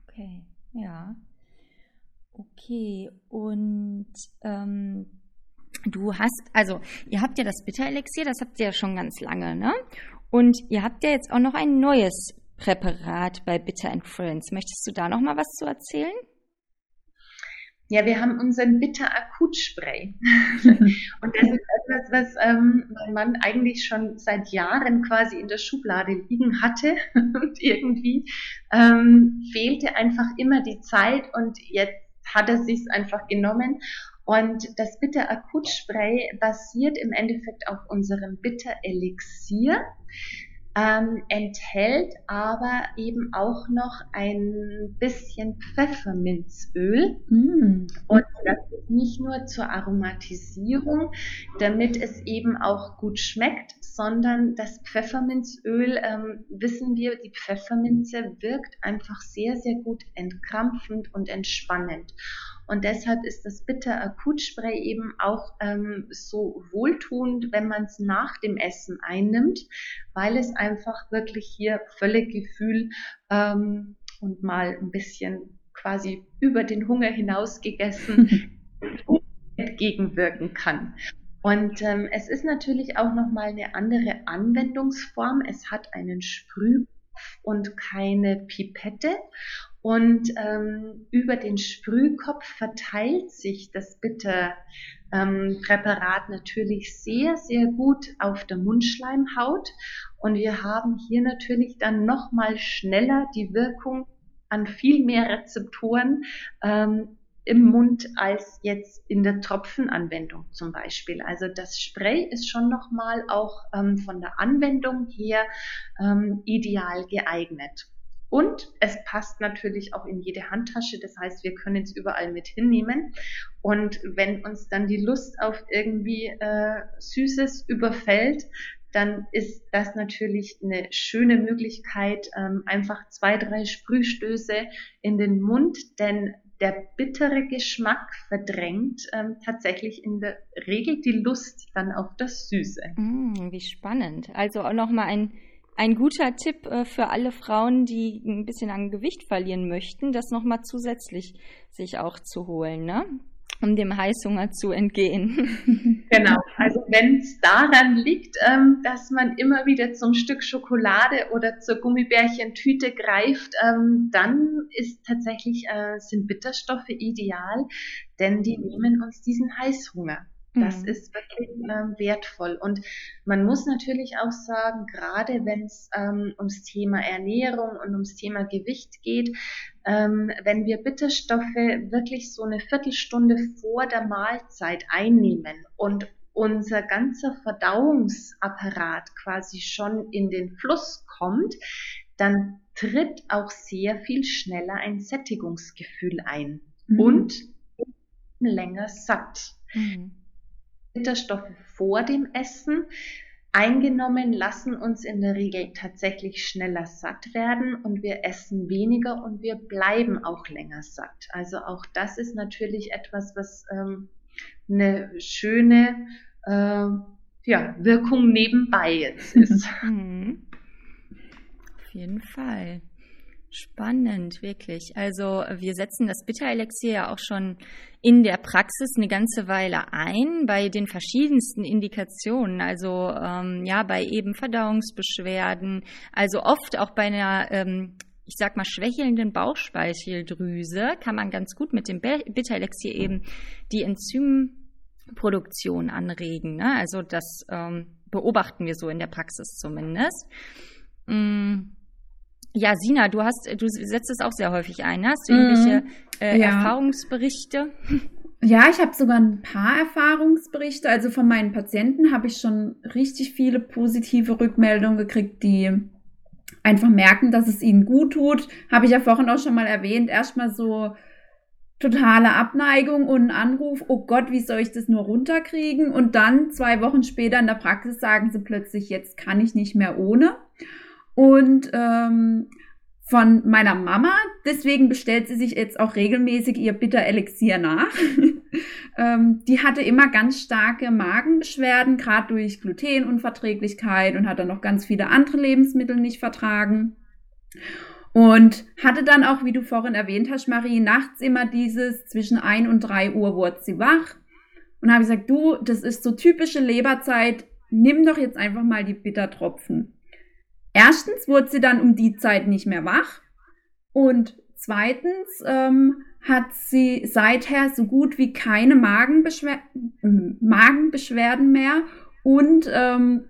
Okay, ja. Okay, und ähm, du hast, also ihr habt ja das Bitterelixier, das habt ihr ja schon ganz lange, ne? Und ihr habt ja jetzt auch noch ein neues Präparat bei Bitter and Friends. Möchtest du da noch mal was zu erzählen? Ja, wir haben unseren Bitter-Akut-Spray. <laughs> und das ist etwas, was ähm, mein Mann eigentlich schon seit Jahren quasi in der Schublade liegen hatte. <laughs> und irgendwie ähm, fehlte einfach immer die Zeit und jetzt hat er sich einfach genommen. Und das Bitter-Akut-Spray basiert im Endeffekt auf unserem Bitter-Elixier ähm, enthält aber eben auch noch ein bisschen Pfefferminzöl. Mm. Und das ist nicht nur zur Aromatisierung, damit es eben auch gut schmeckt, sondern das Pfefferminzöl, ähm, wissen wir, die Pfefferminze wirkt einfach sehr, sehr gut entkrampfend und entspannend. Und deshalb ist das Bitter-Akut-Spray eben auch ähm, so wohltuend, wenn man es nach dem Essen einnimmt, weil es einfach wirklich hier völlig Gefühl ähm, und mal ein bisschen quasi über den Hunger hinaus gegessen <laughs> entgegenwirken kann. Und ähm, es ist natürlich auch nochmal eine andere Anwendungsform. Es hat einen Sprüh und keine Pipette. Und ähm, über den Sprühkopf verteilt sich das Bitterpräparat ähm, natürlich sehr, sehr gut auf der Mundschleimhaut. Und wir haben hier natürlich dann nochmal schneller die Wirkung an viel mehr Rezeptoren ähm, im Mund als jetzt in der Tropfenanwendung zum Beispiel. Also das Spray ist schon nochmal auch ähm, von der Anwendung her ähm, ideal geeignet. Und es passt natürlich auch in jede Handtasche. Das heißt, wir können es überall mit hinnehmen. Und wenn uns dann die Lust auf irgendwie äh, Süßes überfällt, dann ist das natürlich eine schöne Möglichkeit, ähm, einfach zwei, drei Sprühstöße in den Mund, denn der bittere Geschmack verdrängt ähm, tatsächlich in der Regel die Lust dann auf das Süße. Mm, wie spannend. Also auch nochmal ein ein guter Tipp äh, für alle Frauen, die ein bisschen an Gewicht verlieren möchten, das nochmal zusätzlich sich auch zu holen, ne? um dem Heißhunger zu entgehen. <laughs> Genau, also wenn es daran liegt, ähm, dass man immer wieder zum Stück Schokolade oder zur Gummibärchentüte greift, ähm, dann ist tatsächlich, äh, sind Bitterstoffe ideal, denn die nehmen uns diesen Heißhunger. Das mhm. ist wirklich ähm, wertvoll. Und man muss natürlich auch sagen, gerade wenn es ähm, ums Thema Ernährung und ums Thema Gewicht geht, ähm, wenn wir Bitterstoffe wirklich so eine Viertelstunde vor der Mahlzeit einnehmen und unser ganzer Verdauungsapparat quasi schon in den Fluss kommt, dann tritt auch sehr viel schneller ein Sättigungsgefühl ein mhm. und länger satt. Mhm. Bitterstoffe vor dem Essen eingenommen, lassen uns in der Regel tatsächlich schneller satt werden und wir essen weniger und wir bleiben auch länger satt. Also auch das ist natürlich etwas, was ähm, eine schöne äh, ja, Wirkung nebenbei jetzt ist. <laughs> Mhm. Auf jeden Fall. Spannend, wirklich. Also wir setzen das Bitterelixier ja auch schon in der Praxis eine ganze Weile ein, bei den verschiedensten Indikationen. Also ähm, ja, bei eben Verdauungsbeschwerden, also oft auch bei einer ähm, ich sag mal, schwächelnden Bauchspeicheldrüse kann man ganz gut mit dem Bitterelixier eben die Enzymproduktion anregen. Ne? Also das ähm, beobachten wir so in der Praxis zumindest. Mm. Ja, Sina, du hast, du setzt es auch sehr häufig ein. Hast du irgendwelche mhm. äh, ja. Erfahrungsberichte? Ja, ich habe sogar ein paar Erfahrungsberichte. Also von meinen Patienten habe ich schon richtig viele positive Rückmeldungen gekriegt, die einfach merken, dass es ihnen gut tut. Habe ich ja vorhin auch schon mal erwähnt. Erstmal so totale Abneigung und ein Anruf, oh Gott, wie soll ich das nur runterkriegen? Und dann zwei Wochen später in der Praxis sagen sie plötzlich, jetzt kann ich nicht mehr ohne. Und ähm, von meiner Mama, deswegen bestellt sie sich jetzt auch regelmäßig ihr Bitter-Elixier nach. <laughs> ähm, die hatte immer ganz starke Magenbeschwerden, gerade durch Glutenunverträglichkeit und hat dann noch ganz viele andere Lebensmittel nicht vertragen. Und hatte dann auch, wie du vorhin erwähnt hast, Marie, nachts immer dieses zwischen ein und drei Uhr wurde sie wach. Und habe gesagt, du, das ist so typische Leberzeit, nimm doch jetzt einfach mal die Bittertropfen. Erstens wurde sie dann um die Zeit nicht mehr wach und Zweitens ähm, hat sie seither so gut wie keine Magenbeschwer Magenbeschwerden mehr und ähm,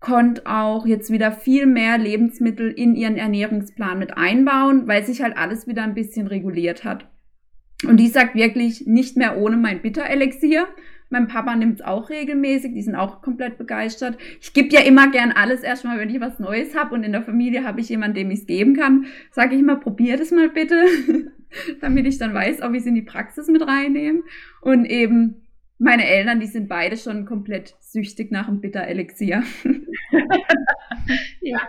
konnte auch jetzt wieder viel mehr Lebensmittel in ihren Ernährungsplan mit einbauen, weil sich halt alles wieder ein bisschen reguliert hat. Und die sagt wirklich nicht mehr ohne mein Bitterelixier. Mein Papa nimmt es auch regelmäßig, die sind auch komplett begeistert. Ich gebe ja immer gern alles erstmal, wenn ich was Neues habe und in der Familie habe ich jemanden, dem ich es geben kann. Sage ich mal, probier das mal bitte, <laughs> damit ich dann weiß, ob ich es in die Praxis mit reinnehme. Und eben meine Eltern, die sind beide schon komplett süchtig nach dem Bitterelixier. <laughs> ja,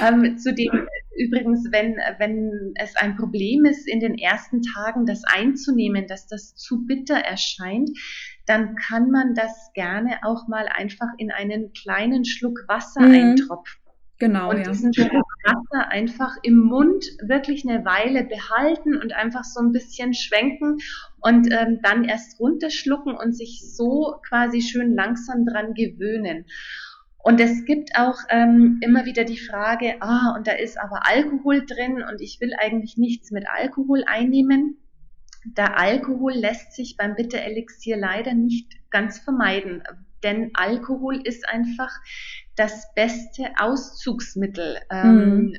ähm, zudem übrigens, wenn, wenn es ein Problem ist, in den ersten Tagen das einzunehmen, dass das zu bitter erscheint, dann kann man das gerne auch mal einfach in einen kleinen Schluck Wasser mhm. eintropfen. Genau. Und ja. diesen Schluck Wasser einfach im Mund wirklich eine Weile behalten und einfach so ein bisschen schwenken und ähm, dann erst runterschlucken und sich so quasi schön langsam dran gewöhnen. Und es gibt auch ähm, immer wieder die Frage, ah, und da ist aber Alkohol drin und ich will eigentlich nichts mit Alkohol einnehmen. Der Alkohol lässt sich beim Bitterelixier leider nicht ganz vermeiden, denn Alkohol ist einfach das beste Auszugsmittel, ähm, mhm.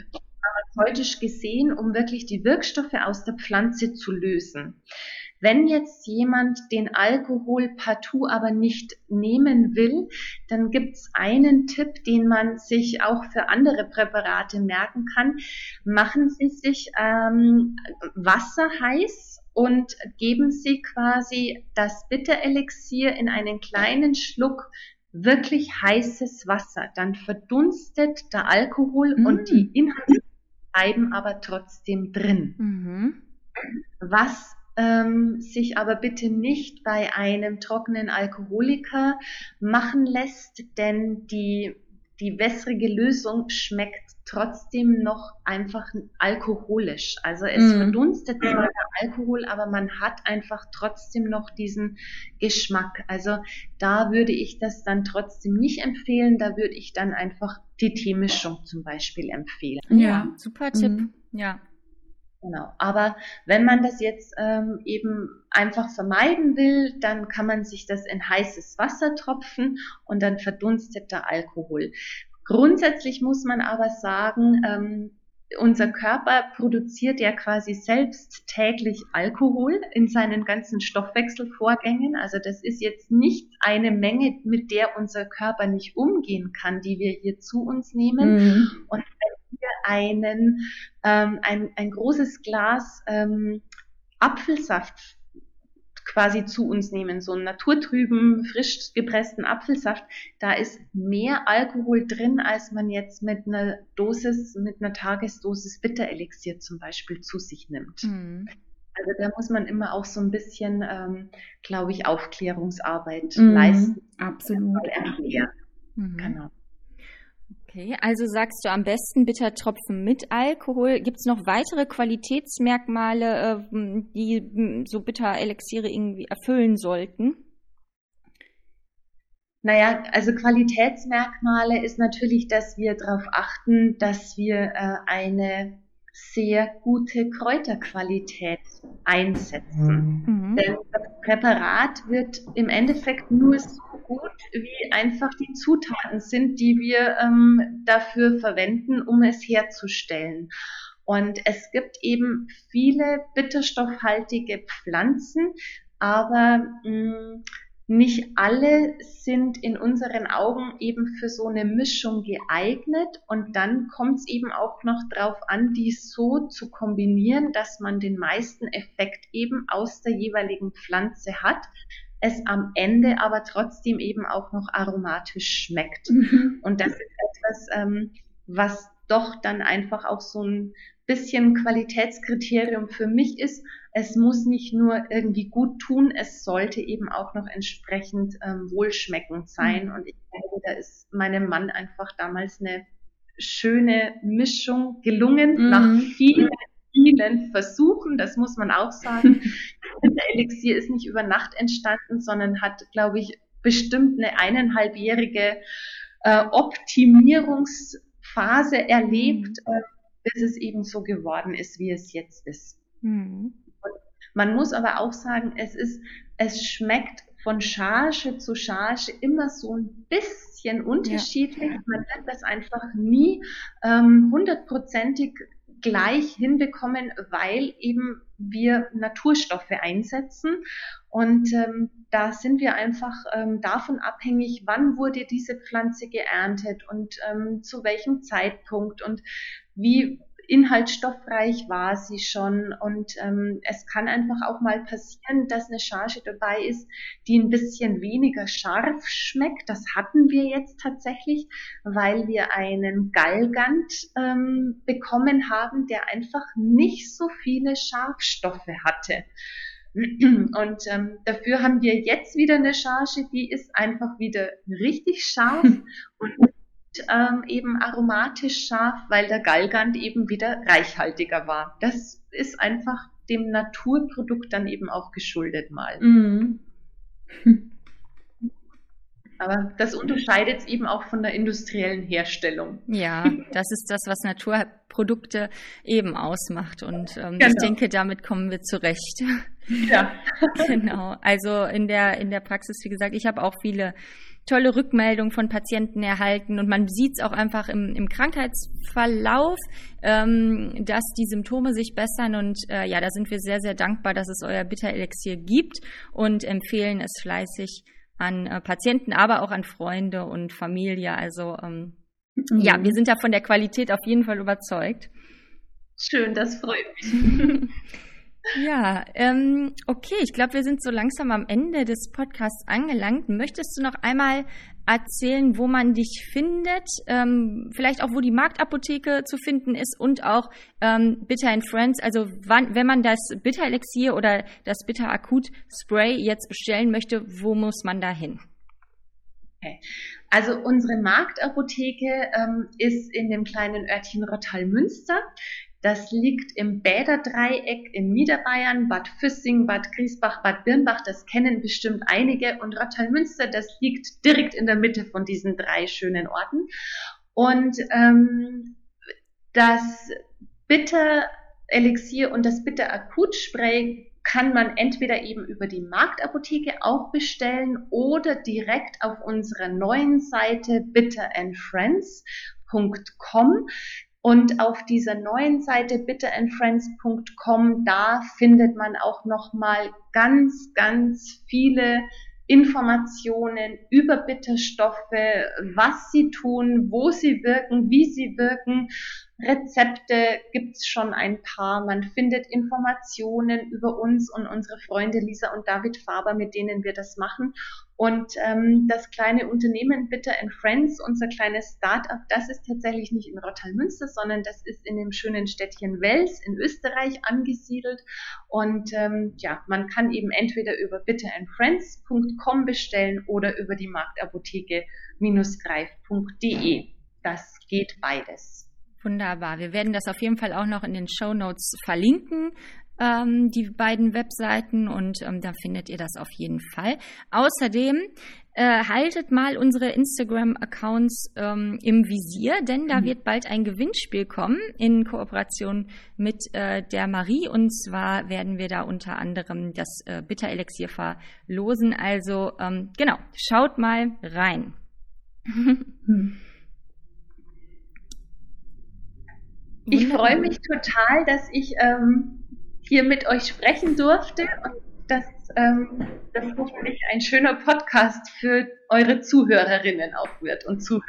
pharmazeutisch gesehen, um wirklich die Wirkstoffe aus der Pflanze zu lösen. Wenn jetzt jemand den Alkohol partout aber nicht nehmen will, dann gibt's einen Tipp, den man sich auch für andere Präparate merken kann. Machen Sie sich ähm, Wasser heiß und geben Sie quasi das Bitterelixier in einen kleinen Schluck wirklich heißes Wasser. Dann verdunstet der Alkohol mm. und die Inhalte bleiben aber trotzdem drin. Mhm. Was ähm, sich aber bitte nicht bei einem trockenen Alkoholiker machen lässt, denn die die wässrige Lösung schmeckt trotzdem noch einfach alkoholisch. Also es mm. verdunstet zwar der Alkohol, aber man hat einfach trotzdem noch diesen Geschmack. Also da würde ich das dann trotzdem nicht empfehlen. Da würde ich dann einfach die Teemischung zum Beispiel empfehlen. Ja, ja. super Tipp. Mm. Ja. Genau. Aber wenn man das jetzt ähm, eben einfach vermeiden will, dann kann man sich das in heißes Wasser tropfen und dann verdunstet der Alkohol. Grundsätzlich muss man aber sagen, ähm, unser Körper produziert ja quasi selbst täglich Alkohol in seinen ganzen Stoffwechselvorgängen. Also das ist jetzt nicht eine Menge, mit der unser Körper nicht umgehen kann, die wir hier zu uns nehmen. Mhm. Und einen, ähm, ein, ein großes Glas ähm, Apfelsaft quasi zu uns nehmen, so einen naturtrüben, frisch gepressten Apfelsaft, da ist mehr Alkohol drin, als man jetzt mit einer Dosis, mit einer Tagesdosis Bitterelixier zum Beispiel zu sich nimmt. Mhm. Also da muss man immer auch so ein bisschen, ähm, glaube ich, Aufklärungsarbeit mhm, leisten. Absolut. Mhm. Genau. Okay, also sagst du am besten Bittertropfen mit Alkohol. Gibt es noch weitere Qualitätsmerkmale, äh, die so Bitterelixiere irgendwie erfüllen sollten? Naja, also Qualitätsmerkmale ist natürlich, dass wir darauf achten, dass wir äh, eine sehr gute Kräuterqualität einsetzen. Mhm. Denn das Präparat wird im Endeffekt nur so gut, wie einfach die Zutaten sind, die wir ähm, dafür verwenden, um es herzustellen. Und es gibt eben viele bitterstoffhaltige Pflanzen, aber mh, mm, nicht alle sind in unseren Augen eben für so eine Mischung geeignet und dann kommt es eben auch noch drauf an, die so zu kombinieren, dass man den meisten Effekt eben aus der jeweiligen Pflanze hat, es am Ende aber trotzdem eben auch noch aromatisch schmeckt. Mhm. Und das ist etwas, ähm, was doch dann einfach auch so ein bisschen Qualitätskriterium für mich ist. Es muss nicht nur irgendwie gut tun, es sollte eben auch noch entsprechend ähm, wohlschmeckend sein. Mhm. Und ich denke, da ist meinem Mann einfach damals eine schöne Mischung gelungen mhm. nach vielen, vielen Versuchen. Das muss man auch sagen. <laughs> Der Elixier ist nicht über Nacht entstanden, sondern hat, glaube ich, bestimmt eine eineinhalbjährige äh, Optimierungsphase erlebt. Mhm. Äh, bis es eben so geworden ist, wie es jetzt ist. Mhm. Man muss aber auch sagen, es ist, es schmeckt von Charge zu Charge immer so ein bisschen unterschiedlich. Ja. Man wird das einfach nie ähm, hundertprozentig gleich hinbekommen, weil eben wir Naturstoffe einsetzen. Und ähm, da sind wir einfach ähm, davon abhängig, wann wurde diese Pflanze geerntet und ähm, zu welchem Zeitpunkt und wie inhaltsstoffreich war sie schon und ähm, es kann einfach auch mal passieren, dass eine Charge dabei ist, die ein bisschen weniger scharf schmeckt. Das hatten wir jetzt tatsächlich, weil wir einen Galgant ähm, bekommen haben, der einfach nicht so viele Scharfstoffe hatte. Und ähm, dafür haben wir jetzt wieder eine Charge, die ist einfach wieder richtig scharf und <laughs> ähm, eben aromatisch scharf, weil der Galgant eben wieder reichhaltiger war. Das ist einfach dem Naturprodukt dann eben auch geschuldet mal. Mhm. Aber das unterscheidet es eben auch von der industriellen Herstellung. Ja, das ist das, was Naturprodukte eben ausmacht. Und ähm, genau. ich denke, damit kommen wir zurecht. Ja. <laughs> genau. Also in der, in der Praxis, wie gesagt, ich habe auch viele tolle Rückmeldungen von Patienten erhalten und man sieht es auch einfach im, im Krankheitsverlauf, ähm, dass die Symptome sich bessern und äh, ja, da sind wir sehr, sehr dankbar, dass es euer Bitterelixier gibt und empfehlen es fleißig an äh, Patienten, aber auch an Freunde und Familie. Also ähm, mhm. ja, wir sind da von der Qualität auf jeden Fall überzeugt. Schön, das freut mich. <laughs> Ja, ähm, okay, ich glaube, wir sind so langsam am Ende des Podcasts angelangt. Möchtest du noch einmal erzählen, wo man dich findet, ähm, vielleicht auch, wo die Marktapotheke zu finden ist und auch ähm, Bitter and Friends, also wann, wenn man das Bitter Elixier oder das Bitter Akut Spray jetzt bestellen möchte, wo muss man da hin? Okay. Also unsere Marktapotheke ähm, ist in dem kleinen Örtchen Rottal-Münster. Das liegt im Bäderdreieck in Niederbayern, Bad Füssing, Bad Griesbach, Bad Birnbach. Das kennen bestimmt einige. Und Rottalmünster, das liegt direkt in der Mitte von diesen drei schönen Orten. Und ähm, das Bitter-Elixier und das Bitter-Akutspray kann man entweder eben über die Marktapotheke auch bestellen oder direkt auf unserer neuen Seite bitterandfriends.com. Und auf dieser neuen Seite bitterandfriends.com, da findet man auch nochmal ganz, ganz viele Informationen über Bitterstoffe, was sie tun, wo sie wirken, wie sie wirken. Rezepte gibt's schon ein paar. Man findet Informationen über uns und unsere Freunde Lisa und David Faber, mit denen wir das machen. Und ähm, das kleine Unternehmen Bitter and Friends, unser kleines Start-up, das ist tatsächlich nicht in Rottal-Münster, sondern das ist in dem schönen Städtchen Wels in Österreich angesiedelt. Und ähm, ja, man kann eben entweder über bitterandfriends.com bestellen oder über die Marktapotheke-greif.de. Das geht beides. Wunderbar. Wir werden das auf jeden Fall auch noch in den Show Notes verlinken ähm, die beiden Webseiten und ähm, da findet ihr das auf jeden Fall. Außerdem äh, haltet mal unsere Instagram-Accounts ähm, im Visier, denn da mhm. wird bald ein Gewinnspiel kommen in Kooperation mit äh, der Marie. Und zwar werden wir da unter anderem das äh, Bitterelixier verlosen. Also ähm, genau, schaut mal rein. Mhm. <laughs> Ich freue mich total, dass ich ähm, hier mit euch sprechen durfte und dass ähm, das hoffentlich ein schöner Podcast für eure Zuhörerinnen auch wird und Zuhörer.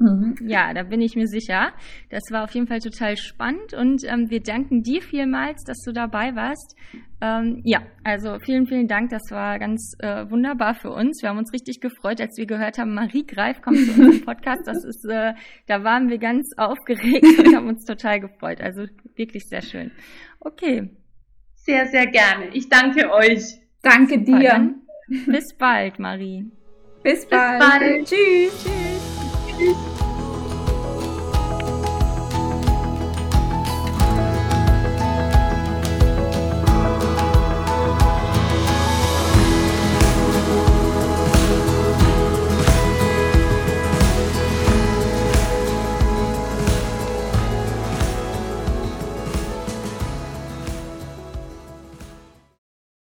Mhm. Ja, da bin ich mir sicher. Das war auf jeden Fall total spannend und ähm, wir danken dir vielmals, dass du dabei warst. Ähm, ja, also vielen, vielen Dank. Das war ganz äh, wunderbar für uns. Wir haben uns richtig gefreut, als wir gehört haben, Marie Greif kommt zu unserem Podcast. Das ist, äh, da waren wir ganz aufgeregt <laughs> und haben uns total gefreut. Also wirklich sehr schön. Okay. Sehr, sehr gerne. Ich danke euch. Danke dir. Bis bald, Marie. Bis bald. Bis bald. Tschüss. Tschüss. Tschüss.